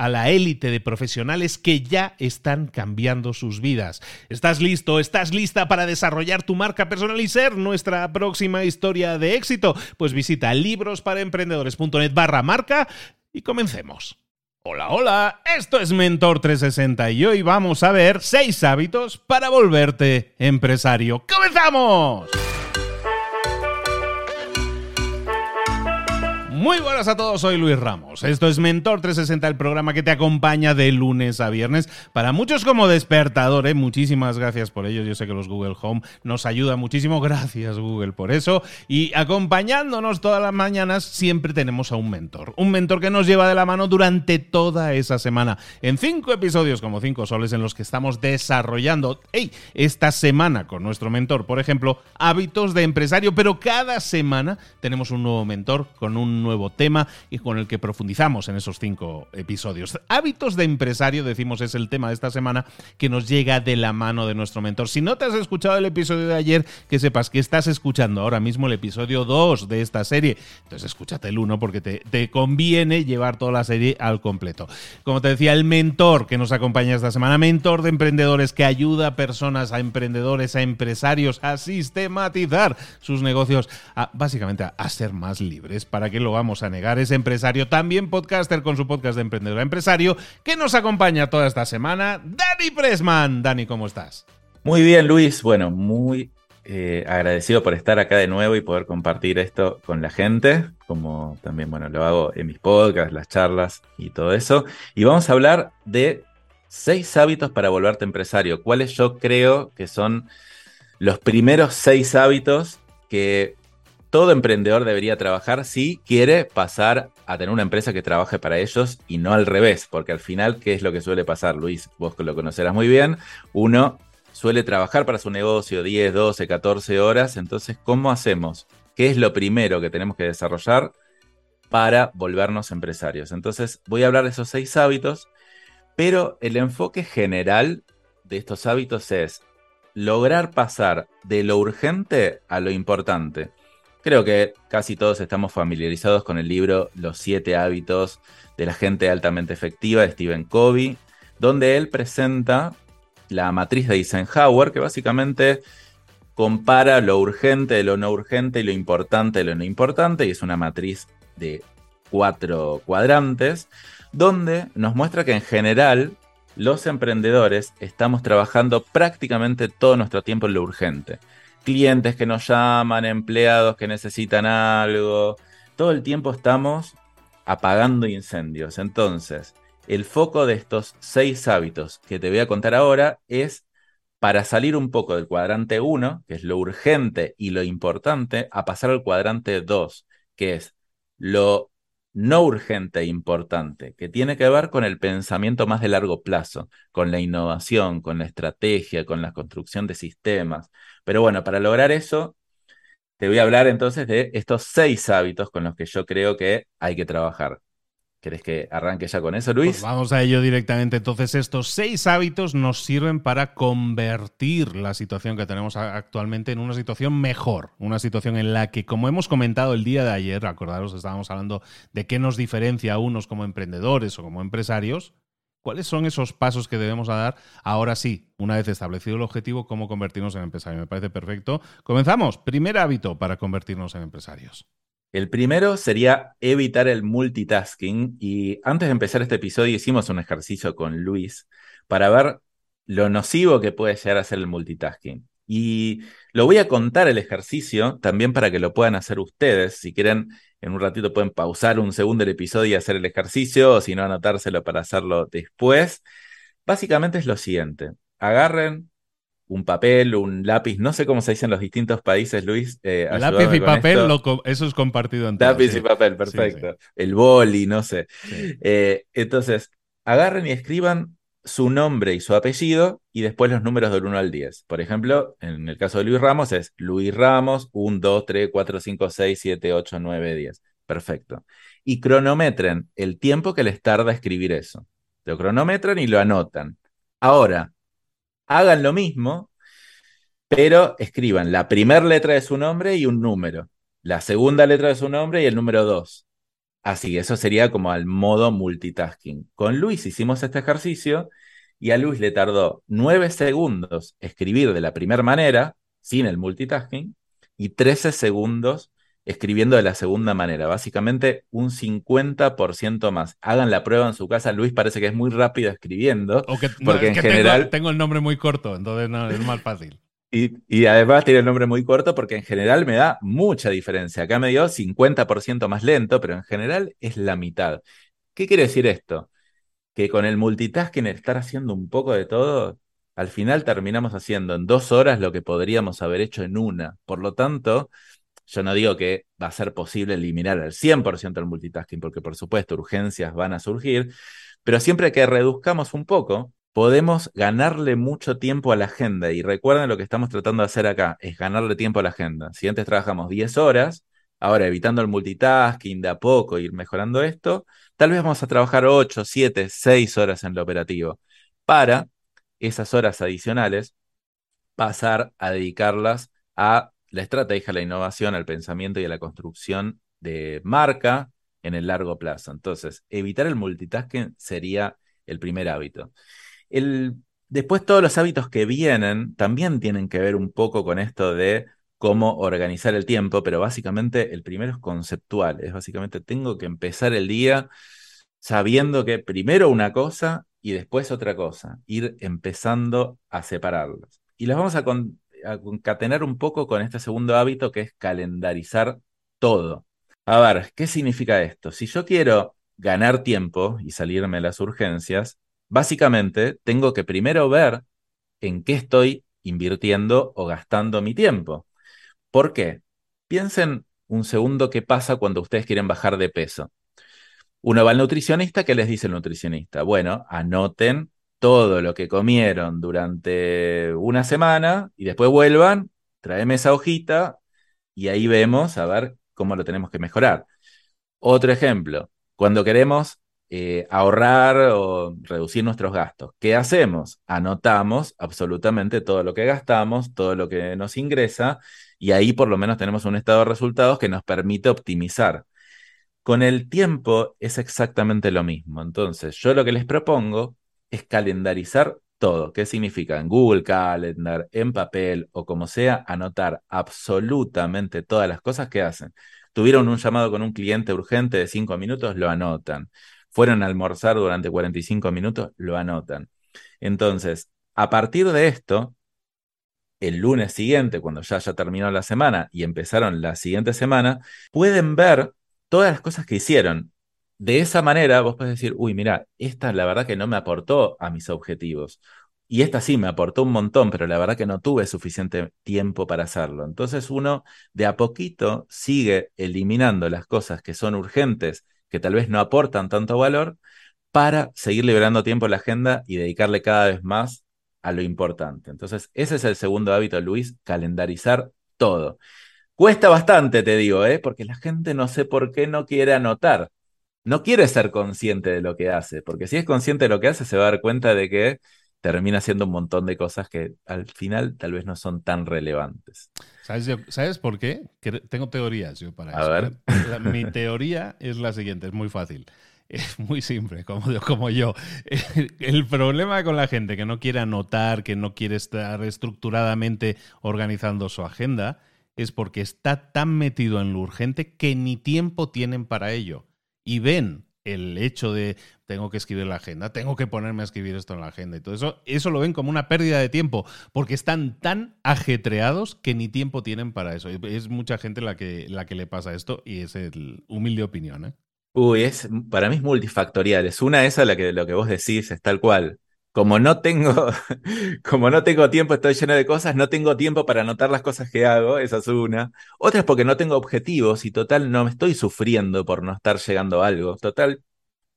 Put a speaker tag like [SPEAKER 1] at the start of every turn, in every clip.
[SPEAKER 1] a la élite de profesionales que ya están cambiando sus vidas. ¿Estás listo? ¿Estás lista para desarrollar tu marca personal y ser nuestra próxima historia de éxito? Pues visita librosparaemprendedores.net barra marca y comencemos. Hola, hola, esto es Mentor 360 y hoy vamos a ver 6 hábitos para volverte empresario. ¡Comenzamos! Muy buenas a todos, soy Luis Ramos. Esto es Mentor 360, el programa que te acompaña de lunes a viernes. Para muchos como despertador, ¿eh? muchísimas gracias por ello. Yo sé que los Google Home nos ayuda muchísimo. Gracias Google por eso. Y acompañándonos todas las mañanas siempre tenemos a un mentor. Un mentor que nos lleva de la mano durante toda esa semana. En cinco episodios, como cinco soles, en los que estamos desarrollando hey, esta semana con nuestro mentor, por ejemplo, hábitos de empresario. Pero cada semana tenemos un nuevo mentor con un nuevo nuevo tema y con el que profundizamos en esos cinco episodios. Hábitos de empresario, decimos, es el tema de esta semana que nos llega de la mano de nuestro mentor. Si no te has escuchado el episodio de ayer, que sepas que estás escuchando ahora mismo el episodio 2 de esta serie. Entonces escúchate el 1 porque te, conviene llevar toda la serie al completo. Como te decía, el mentor que nos acompaña esta semana, mentor de emprendedores que ayuda a personas, a emprendedores, a empresarios a sistematizar sus negocios, a, básicamente a, a ser más libres para que lo vamos a negar. Es empresario, también podcaster con su podcast de emprendedor empresario, que nos acompaña toda esta semana, Dani Pressman. Dani, ¿cómo estás?
[SPEAKER 2] Muy bien, Luis. Bueno, muy eh, agradecido por estar acá de nuevo y poder compartir esto con la gente, como también, bueno, lo hago en mis podcasts, las charlas y todo eso. Y vamos a hablar de seis hábitos para volverte empresario, cuáles yo creo que son los primeros seis hábitos que todo emprendedor debería trabajar si quiere pasar a tener una empresa que trabaje para ellos y no al revés, porque al final, ¿qué es lo que suele pasar, Luis? Vos lo conocerás muy bien. Uno suele trabajar para su negocio 10, 12, 14 horas, entonces, ¿cómo hacemos? ¿Qué es lo primero que tenemos que desarrollar para volvernos empresarios? Entonces, voy a hablar de esos seis hábitos, pero el enfoque general de estos hábitos es lograr pasar de lo urgente a lo importante. Creo que casi todos estamos familiarizados con el libro Los siete hábitos de la gente altamente efectiva de Stephen Covey, donde él presenta la matriz de Eisenhower, que básicamente compara lo urgente de lo no urgente y lo importante de lo no importante, y es una matriz de cuatro cuadrantes, donde nos muestra que en general los emprendedores estamos trabajando prácticamente todo nuestro tiempo en lo urgente clientes que nos llaman, empleados que necesitan algo. Todo el tiempo estamos apagando incendios. Entonces, el foco de estos seis hábitos que te voy a contar ahora es para salir un poco del cuadrante 1, que es lo urgente y lo importante, a pasar al cuadrante 2, que es lo no urgente e importante, que tiene que ver con el pensamiento más de largo plazo, con la innovación, con la estrategia, con la construcción de sistemas. Pero bueno, para lograr eso te voy a hablar entonces de estos seis hábitos con los que yo creo que hay que trabajar. ¿Querés que arranque ya con eso, Luis?
[SPEAKER 1] Pues vamos a ello directamente. Entonces, estos seis hábitos nos sirven para convertir la situación que tenemos actualmente en una situación mejor. Una situación en la que, como hemos comentado el día de ayer, acordaros, estábamos hablando de qué nos diferencia a unos como emprendedores o como empresarios. ¿Cuáles son esos pasos que debemos dar ahora sí, una vez establecido el objetivo, cómo convertirnos en empresarios? Me parece perfecto. Comenzamos. Primer hábito para convertirnos en empresarios.
[SPEAKER 2] El primero sería evitar el multitasking y antes de empezar este episodio hicimos un ejercicio con Luis para ver lo nocivo que puede llegar a ser el multitasking. Y lo voy a contar el ejercicio también para que lo puedan hacer ustedes. Si quieren, en un ratito pueden pausar un segundo el episodio y hacer el ejercicio, o si no, anotárselo para hacerlo después. Básicamente es lo siguiente. Agarren un papel, un lápiz, no sé cómo se dice en los distintos países, Luis.
[SPEAKER 1] Eh, lápiz y papel, eso es compartido
[SPEAKER 2] entre Lápiz y papel, perfecto. El boli, no sé. Eh, entonces, agarren y escriban su nombre y su apellido y después los números del 1 al 10. Por ejemplo, en el caso de Luis Ramos es Luis Ramos, 1, 2, 3, 4, 5, 6, 7, 8, 9, 10. Perfecto. Y cronometren el tiempo que les tarda escribir eso. Lo cronometran y lo anotan. Ahora, hagan lo mismo, pero escriban la primera letra de su nombre y un número, la segunda letra de su nombre y el número 2. Así, eso sería como al modo multitasking. Con Luis hicimos este ejercicio y a Luis le tardó 9 segundos escribir de la primera manera, sin el multitasking, y 13 segundos escribiendo de la segunda manera, básicamente un 50% más. Hagan la prueba en su casa. Luis parece que es muy rápido escribiendo, porque en general
[SPEAKER 1] tengo, el nombre muy corto, entonces no, es más fácil.
[SPEAKER 2] Y, y, además tiene el nombre muy corto porque en general me da mucha diferencia. Acá me dio 50% más lento, pero en general es la mitad. ¿Qué quiere decir esto? Que con el multitasking, estar haciendo un poco de todo, al final terminamos haciendo en dos horas lo que podríamos haber hecho en una. Por lo tanto, yo no digo que va a ser posible eliminar al 100% el multitasking, porque por supuesto urgencias van a surgir, pero siempre que reduzcamos un poco, podemos ganarle mucho tiempo a la agenda. Y recuerden lo que estamos tratando de hacer acá, es ganarle tiempo a la agenda. Si antes trabajamos 10 horas, ahora evitando el multitasking de a poco, ir mejorando esto, tal vez vamos a trabajar 8, 7, 6 horas en lo operativo, para esas horas adicionales pasar a dedicarlas a la estrategia, la innovación, al pensamiento y a la construcción de marca en el largo plazo. Entonces, evitar el multitasking sería el primer hábito. Después, todos los hábitos que vienen también tienen que ver un poco con esto de cómo organizar el tiempo, pero básicamente el primero es conceptual, es básicamente tengo que empezar el día sabiendo que primero una cosa y después otra cosa, ir empezando a separarlos. Y las vamos a, a concatenar un poco con este segundo hábito que es calendarizar todo. A ver, ¿qué significa esto? Si yo quiero ganar tiempo y salirme de las urgencias, básicamente tengo que primero ver en qué estoy invirtiendo o gastando mi tiempo. ¿Por qué? Piensen un segundo qué pasa cuando ustedes quieren bajar de peso. Uno va al nutricionista, ¿qué les dice el nutricionista? Bueno, anoten todo lo que comieron durante una semana y después vuelvan, tráeme esa hojita y ahí vemos a ver cómo lo tenemos que mejorar. Otro ejemplo, cuando queremos eh, ahorrar o reducir nuestros gastos, ¿qué hacemos? Anotamos absolutamente todo lo que gastamos, todo lo que nos ingresa y ahí por lo menos tenemos un estado de resultados que nos permite optimizar. Con el tiempo es exactamente lo mismo. Entonces, yo lo que les propongo es calendarizar todo. ¿Qué significa? En Google Calendar, en papel o como sea, anotar absolutamente todas las cosas que hacen. Tuvieron un llamado con un cliente urgente de cinco minutos, lo anotan. Fueron a almorzar durante 45 minutos, lo anotan. Entonces, a partir de esto, el lunes siguiente, cuando ya haya terminado la semana y empezaron la siguiente semana, pueden ver todas las cosas que hicieron de esa manera vos podés decir, uy, mira, esta la verdad que no me aportó a mis objetivos. Y esta sí me aportó un montón, pero la verdad que no tuve suficiente tiempo para hacerlo. Entonces uno de a poquito sigue eliminando las cosas que son urgentes, que tal vez no aportan tanto valor, para seguir liberando tiempo en la agenda y dedicarle cada vez más a lo importante. Entonces, ese es el segundo hábito, Luis, calendarizar todo. Cuesta bastante, te digo, ¿eh? porque la gente no sé por qué no quiere anotar. No quiere ser consciente de lo que hace, porque si es consciente de lo que hace, se va a dar cuenta de que termina haciendo un montón de cosas que al final tal vez no son tan relevantes.
[SPEAKER 1] ¿Sabes, por qué? tengo teorías yo para
[SPEAKER 2] a Ver.
[SPEAKER 1] ¿eh? Mi teoría es la siguiente, es muy fácil. Es muy simple, como, como yo. El problema con la gente que no quiere anotar, que no quiere estar estructuradamente organizando su agenda, es porque está tan metido en lo urgente que ni tiempo tienen para ello. Y ven el hecho de tengo que escribir la agenda, tengo que ponerme a escribir esto en la agenda y todo eso, eso lo ven como una pérdida de tiempo, porque están tan ajetreados que ni tiempo tienen para eso. Es mucha gente la que, la que le pasa esto y es el humilde opinión. ¿eh?
[SPEAKER 2] Uy, es, para mí es multifactorial. Es una esa la que lo que vos decís es tal cual. Como no tengo, como no tengo tiempo, estoy lleno de cosas, no tengo tiempo para anotar las cosas que hago, esa es una. Otra es porque no tengo objetivos y total no me estoy sufriendo por no estar llegando a algo. Total,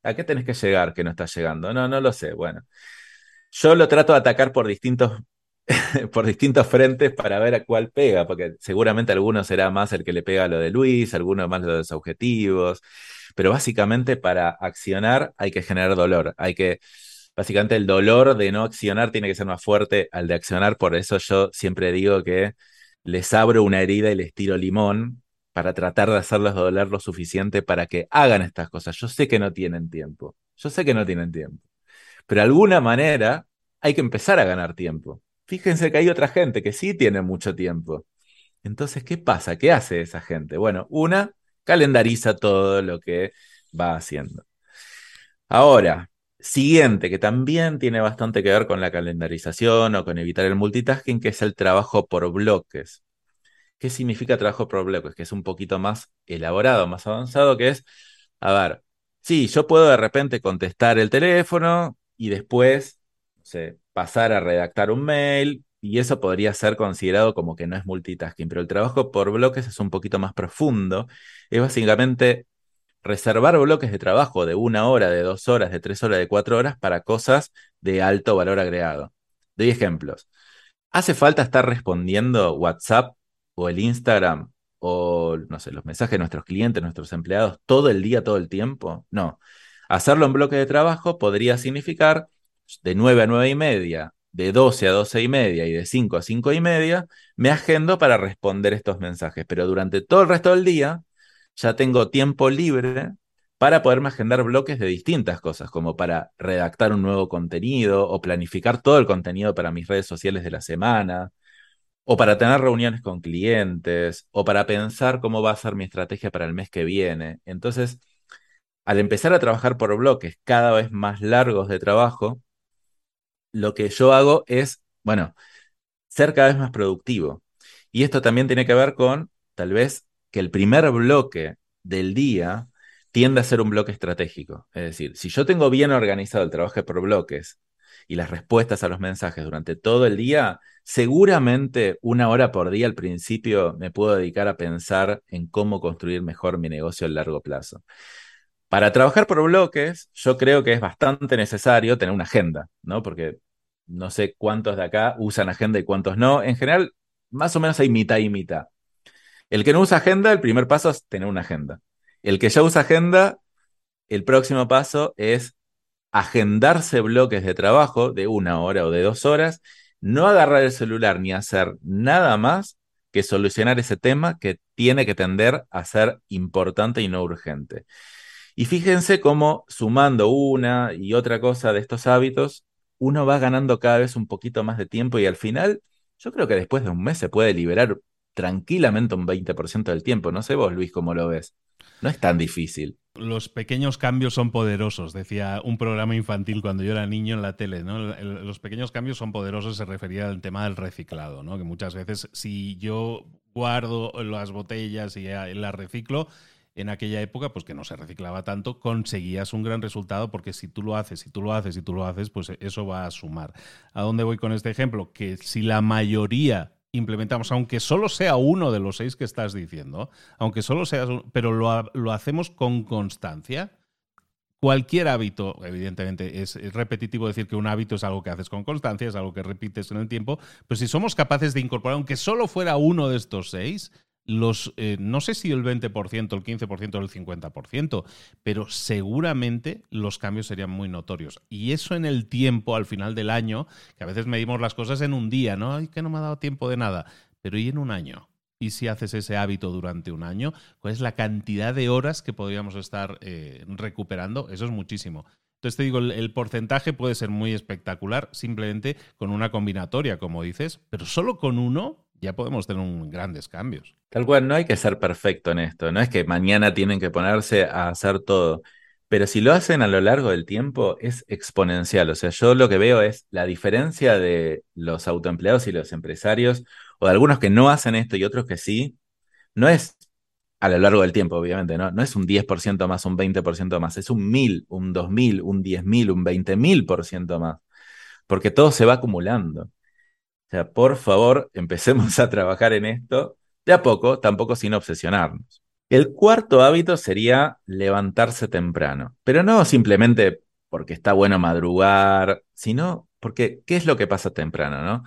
[SPEAKER 2] ¿a qué tenés que llegar que no estás llegando? No, no lo sé. Bueno, yo lo trato de atacar por distintos, por distintos frentes para ver a cuál pega, porque seguramente alguno será más el que le pega a lo de Luis, alguno más lo de los objetivos, pero básicamente para accionar hay que generar dolor, hay que básicamente el dolor de no accionar tiene que ser más fuerte al de accionar, por eso yo siempre digo que les abro una herida y les tiro limón para tratar de hacerlos doler lo suficiente para que hagan estas cosas. Yo sé que no tienen tiempo, yo sé que no tienen tiempo, pero de alguna manera hay que empezar a ganar tiempo. Fíjense que hay otra gente que sí tiene mucho tiempo. Entonces, ¿qué pasa? ¿Qué hace esa gente? Bueno, una, calendariza todo lo que va haciendo. Ahora, Siguiente, que también tiene bastante que ver con la calendarización o con evitar el multitasking, que es el trabajo por bloques. ¿Qué significa trabajo por bloques? Que es un poquito más elaborado, más avanzado, que es, a ver, sí, yo puedo de repente contestar el teléfono y después, pasar a redactar un mail, y eso podría ser considerado como que no es multitasking, pero el trabajo por bloques es un poquito más profundo. Es básicamente reservar bloques de trabajo de una hora, de dos horas, de tres horas, de cuatro horas para cosas de alto valor agregado. Doy ejemplos. ¿Hace falta estar respondiendo WhatsApp o el Instagram o, no sé, los mensajes de nuestros clientes, nuestros empleados todo el día, todo el tiempo? No. Hacerlo en bloques de trabajo podría significar de 9 a 9 y media, de 12 a 12 y media y de 5 a 5 y media, me agendo para responder estos mensajes. Pero durante todo el resto del día, ya tengo tiempo libre para poderme agendar bloques de distintas cosas, como para redactar un nuevo contenido o planificar todo el contenido para mis redes sociales de la semana, o para tener reuniones con clientes, o para pensar cómo va a ser mi estrategia para el mes que viene. Entonces, al empezar a trabajar por bloques cada vez más largos de trabajo, lo que yo hago es, bueno, ser cada vez más productivo. Y esto también tiene que ver con, tal vez, que el primer bloque del día tiende a ser un bloque estratégico. Es decir, si yo tengo bien organizado el trabajo por bloques y las respuestas a los mensajes durante todo el día, seguramente una hora por día al principio me puedo dedicar a pensar en cómo construir mejor mi negocio a largo plazo. Para trabajar por bloques, yo creo que es bastante necesario tener una agenda, ¿no? Porque no sé cuántos de acá usan agenda y cuántos no. En general, más o menos hay mitad y mitad. El que no usa agenda, el primer paso es tener una agenda. El que ya usa agenda, el próximo paso es agendarse bloques de trabajo de una hora o de dos horas, no agarrar el celular ni hacer nada más que solucionar ese tema que tiene que tender a ser importante y no urgente. Y fíjense cómo sumando una y otra cosa de estos hábitos, uno va ganando cada vez un poquito más de tiempo y al final, yo creo que después de un mes se puede liberar tranquilamente un 20% del tiempo. No sé vos, Luis, cómo lo ves. No es tan difícil.
[SPEAKER 1] Los pequeños cambios son poderosos, decía un programa infantil cuando yo era niño en la tele. ¿no? Los pequeños cambios son poderosos, se refería al tema del reciclado, ¿no? que muchas veces si yo guardo las botellas y las reciclo, en aquella época, pues que no se reciclaba tanto, conseguías un gran resultado porque si tú lo haces, si tú lo haces, si tú lo haces, pues eso va a sumar. ¿A dónde voy con este ejemplo? Que si la mayoría implementamos, aunque solo sea uno de los seis que estás diciendo, aunque solo sea, pero lo, hacemos con constancia. Cualquier hábito, evidentemente, es, repetitivo decir que un hábito es algo que haces con constancia, es algo que repites en el tiempo, pero si somos capaces de incorporar, aunque solo fuera uno de estos seis, los, eh, no sé si el 20%, el 15% o el 50%, pero seguramente los cambios serían muy notorios. Y eso en el tiempo, al final del año, que a veces medimos las cosas en un día, ¿no? Ay, que no me ha dado tiempo de nada. Pero ¿y en un año? ¿Y si haces ese hábito durante un año? ¿Cuál es la cantidad de horas que podríamos estar eh, recuperando? Eso es muchísimo. Entonces te digo, el, porcentaje puede ser muy espectacular simplemente con una combinatoria, como dices, pero solo con uno ya podemos tener un, grandes cambios.
[SPEAKER 2] Tal cual, no hay que ser perfecto en esto, no es que mañana tienen que ponerse a hacer todo, pero si lo hacen a lo largo del tiempo es exponencial, o sea, yo lo que veo es la diferencia de los autoempleados y los empresarios, o de algunos que no hacen esto y otros que sí, no es a lo largo del tiempo, obviamente, ¿no? No es un 10% más, un 20% más, es un 1000, un 2000, un 10000, un 20000% más, porque todo se va acumulando sea, por favor, empecemos a trabajar en esto de a poco, tampoco sin obsesionarnos. El cuarto hábito sería levantarse temprano, pero no simplemente porque está bueno madrugar, sino porque ¿qué es lo que pasa temprano, no?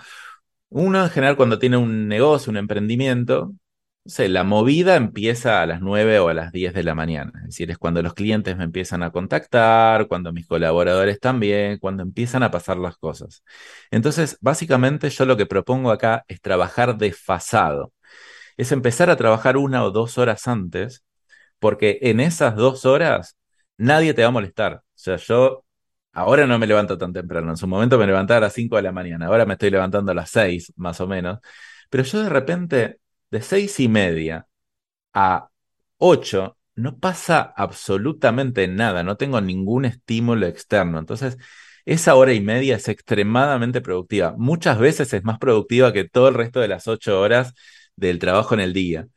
[SPEAKER 2] Uno en general cuando tiene un negocio, un emprendimiento, no sé, la movida empieza a las 9 o a las 10 de la mañana. Es decir, es cuando los clientes me empiezan a contactar, cuando mis colaboradores también, cuando empiezan a pasar las cosas. Entonces, básicamente yo lo que propongo acá es trabajar desfasado. Es empezar a trabajar una o dos horas antes, porque en esas dos horas nadie te va a molestar. O sea, yo ahora no me levanto tan temprano. En su momento me levantaba a las 5 de la mañana. Ahora me estoy levantando a las 6, más o menos. Pero yo de repente de seis y media a ocho no pasa absolutamente nada, no tengo ningún estímulo externo. Entonces, esa hora y media es extremadamente productiva. Muchas veces es más productiva que todo el resto de las ocho horas del trabajo en el día.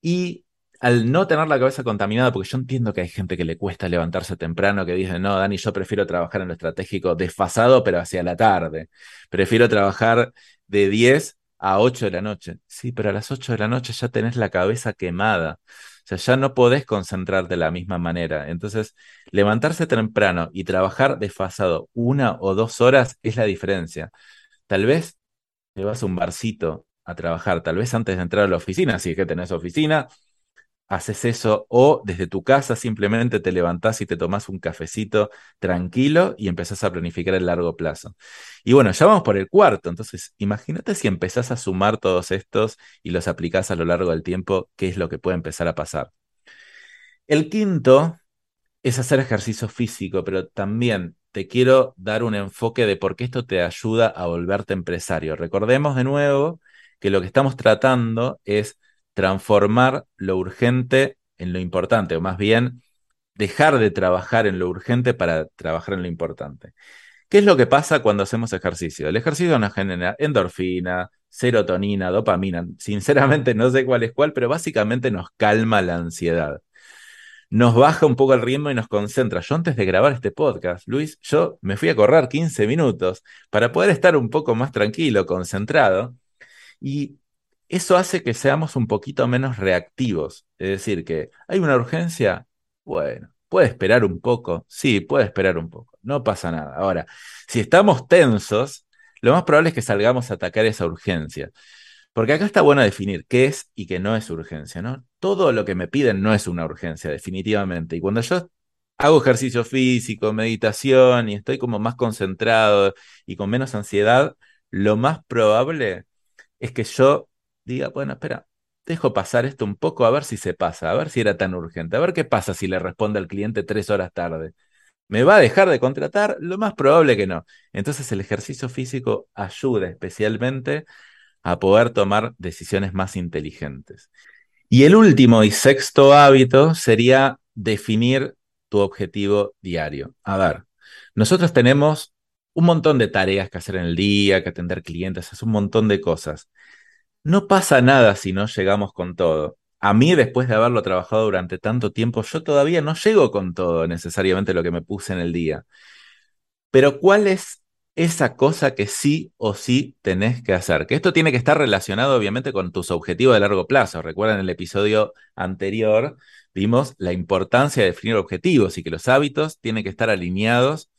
[SPEAKER 2] Y al no tener la cabeza contaminada, porque yo entiendo que hay gente que le cuesta levantarse temprano, que dice, no, Dani, yo prefiero trabajar en lo estratégico desfasado, pero hacia la tarde. Prefiero trabajar de 10 a 8 de la noche. Sí, pero a las 8 de la noche ya tenés la cabeza quemada. O sea, ya no podés concentrarte de la misma manera. Entonces, levantarse temprano y trabajar desfasado una o dos horas es la diferencia. Tal vez te vas a un barcito a trabajar, tal vez antes de entrar a la oficina, si es que tenés oficina, haces eso o desde tu casa simplemente te levantás y te tomás un cafecito tranquilo y empezás a planificar el largo plazo. Y bueno, ya vamos por el cuarto, entonces imagínate si empezás a sumar todos estos y los aplicás a lo largo del tiempo, qué es lo que puede empezar a pasar. El quinto es hacer ejercicio físico, pero también te quiero dar un enfoque de por qué esto te ayuda a volverte empresario. Recordemos de nuevo que lo que estamos tratando es transformar lo urgente en lo importante, o más bien dejar de trabajar en lo urgente para trabajar en lo importante. ¿Qué es lo que pasa cuando hacemos ejercicio? El ejercicio nos genera endorfina, serotonina, dopamina. Sinceramente no sé cuál es cuál, pero básicamente nos calma la ansiedad. Nos baja un poco el ritmo y nos concentra. Yo antes de grabar este podcast, Luis, yo me fui a correr 15 minutos para poder estar un poco más tranquilo, concentrado. Y eso hace que seamos un poquito menos reactivos. Es decir, que hay una urgencia, bueno, puede esperar un poco, sí, puede esperar un poco, no pasa nada. Ahora, si estamos tensos, lo más probable es que salgamos a atacar esa urgencia. Porque acá está bueno definir qué es y qué no es urgencia, ¿no? Todo lo que me piden no es una urgencia, definitivamente. Y cuando yo hago ejercicio físico, meditación y estoy como más concentrado y con menos ansiedad, lo más probable es que yo diga, bueno, espera, dejo pasar esto un poco a ver si se pasa, a ver si era tan urgente, a ver qué pasa si le responde al cliente tres horas tarde. ¿Me va a dejar de contratar? Lo más probable que no. Entonces el ejercicio físico ayuda especialmente a poder tomar decisiones más inteligentes. Y el último y sexto hábito sería definir tu objetivo diario. A ver, nosotros tenemos un montón de tareas que hacer en el día, que atender clientes, es un montón de cosas. No pasa nada si no llegamos con todo. A mí, después de haberlo trabajado durante tanto tiempo, yo todavía no llego con todo necesariamente lo que me puse en el día. Pero ¿cuál es esa cosa que sí o sí tenés que hacer? Que esto tiene que estar relacionado obviamente con tus objetivos de largo plazo. Recuerdan el episodio anterior, vimos la importancia de definir objetivos y que los hábitos tienen que estar alineados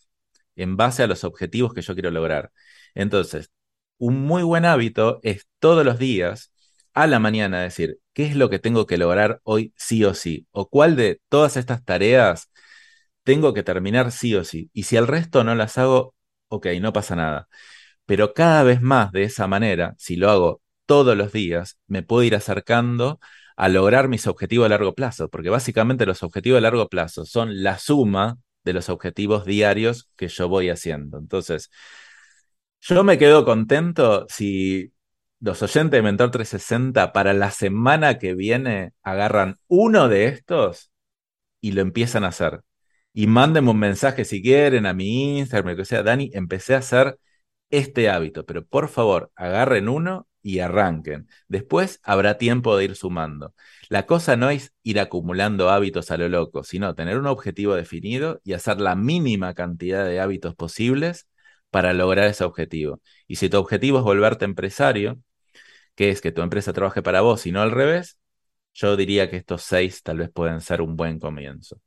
[SPEAKER 2] en base a los objetivos que yo quiero lograr. Entonces, un muy buen hábito es todos los días a la mañana decir, ¿qué es lo que tengo que lograr hoy sí o sí? ¿O cuál de todas estas tareas tengo que terminar sí o sí? Y si el resto no las hago, ok, no pasa nada. Pero cada vez más de esa manera, si lo hago todos los días, me puedo ir acercando a lograr mis objetivos a largo plazo, porque básicamente los objetivos a largo plazo son la suma de los objetivos diarios que yo voy haciendo. Entonces, yo me quedo contento si los oyentes de Mentor 360 para la semana que viene agarran uno de estos y lo empiezan a hacer. Y mándenme un mensaje si quieren a mi Instagram, que sea, Dani, empecé a hacer este hábito, pero por favor, agarren uno y arranquen. Después habrá tiempo de ir sumando. La cosa no es ir acumulando hábitos a lo loco, sino tener un objetivo definido y hacer la mínima cantidad de hábitos posibles para lograr ese objetivo. Y si tu objetivo es volverte empresario, que es que tu empresa trabaje para vos y no al revés, yo diría que estos seis tal vez pueden ser un buen comienzo.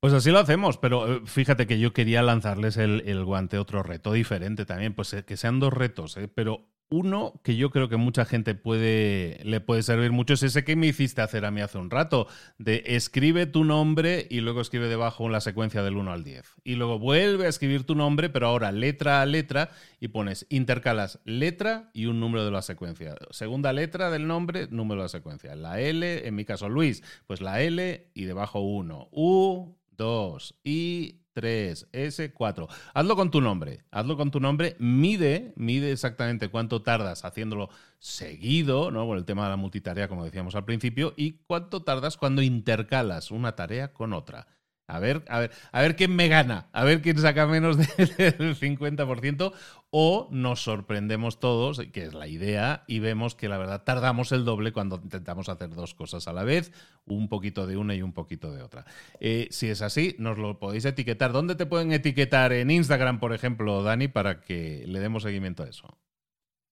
[SPEAKER 1] Pues así lo hacemos, pero eh, fíjate que yo quería lanzarles el, guante, otro reto diferente también, pues eh, que sean dos retos, eh, pero uno que yo creo que mucha gente puede, le puede servir mucho es ese que me hiciste hacer a mí hace un rato, de escribe tu nombre y luego escribe debajo la secuencia del 1 al 10. Y luego vuelve a escribir tu nombre, pero ahora letra a letra y pones, intercalas letra y un número de la secuencia. Segunda letra del nombre, número de la secuencia. La L, en mi caso Luis, pues la L y debajo 1. U, 2 y 3, S, 4. Hazlo con tu nombre, hazlo con tu nombre, mide, mide exactamente cuánto tardas haciéndolo seguido, ¿no? Por el tema de la multitarea, como decíamos al principio, y cuánto tardas cuando intercalas una tarea con otra. A ver, a ver, a ver quién me gana, a ver quién saca menos del 50% o nos sorprendemos todos, que es la idea, y vemos que la verdad tardamos el doble cuando intentamos hacer dos cosas a la vez, un poquito de una y un poquito de otra. Eh, si es así, nos lo podéis etiquetar. ¿Dónde te pueden etiquetar? En Instagram, por ejemplo, Dani, para que le demos seguimiento a eso.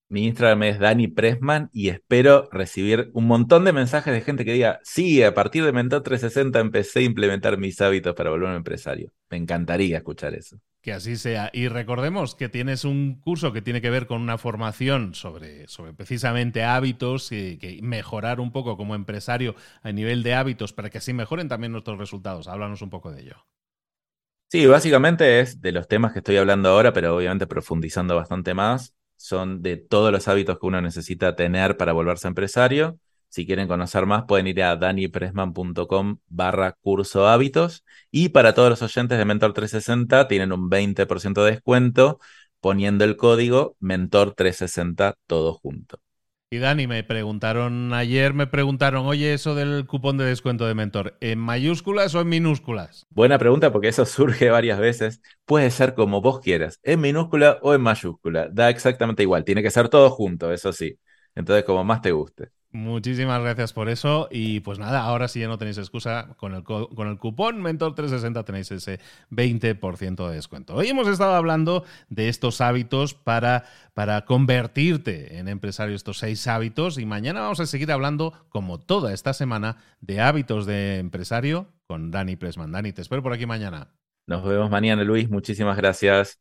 [SPEAKER 2] Mi Instagram es Dani Pressman y espero recibir un montón de mensajes de gente que diga, sí, a partir de Mentor 360 empecé a implementar mis hábitos para volverme empresario. Me encantaría escuchar eso.
[SPEAKER 1] Que así sea. Y recordemos que tienes un curso que tiene que ver con una formación sobre, sobre precisamente hábitos y que mejorar un poco como empresario a nivel de hábitos para que así mejoren también nuestros resultados. Háblanos un poco de ello.
[SPEAKER 2] Sí, básicamente es de los temas que estoy hablando ahora, pero obviamente profundizando bastante más son de todos los hábitos que uno necesita tener para volverse empresario. Si quieren conocer más, pueden ir a danipresman.com barra curso hábitos. Y para todos los oyentes de Mentor 360 tienen un 20% de descuento poniendo el código Mentor 360 todo junto.
[SPEAKER 1] Y Dani, me preguntaron ayer, me preguntaron, oye, eso del cupón de descuento de mentor, ¿en mayúsculas o en minúsculas?
[SPEAKER 2] Buena pregunta porque eso surge varias veces. Puede ser como vos quieras, en minúscula o en mayúscula. Da exactamente igual, tiene que ser todo junto, eso sí. Entonces, como más te guste.
[SPEAKER 1] Muchísimas gracias por eso. Y pues nada, ahora sí ya no tenéis excusa. Con el, con el cupón Mentor360 tenéis ese 20% de descuento. Hoy hemos estado hablando de estos hábitos para, para convertirte en empresario, estos seis hábitos. Y mañana vamos a seguir hablando, como toda esta semana, de hábitos de empresario con Dani Presman. Dani, te espero por aquí mañana.
[SPEAKER 2] Nos vemos mañana, Luis. Muchísimas gracias.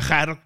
[SPEAKER 1] viajar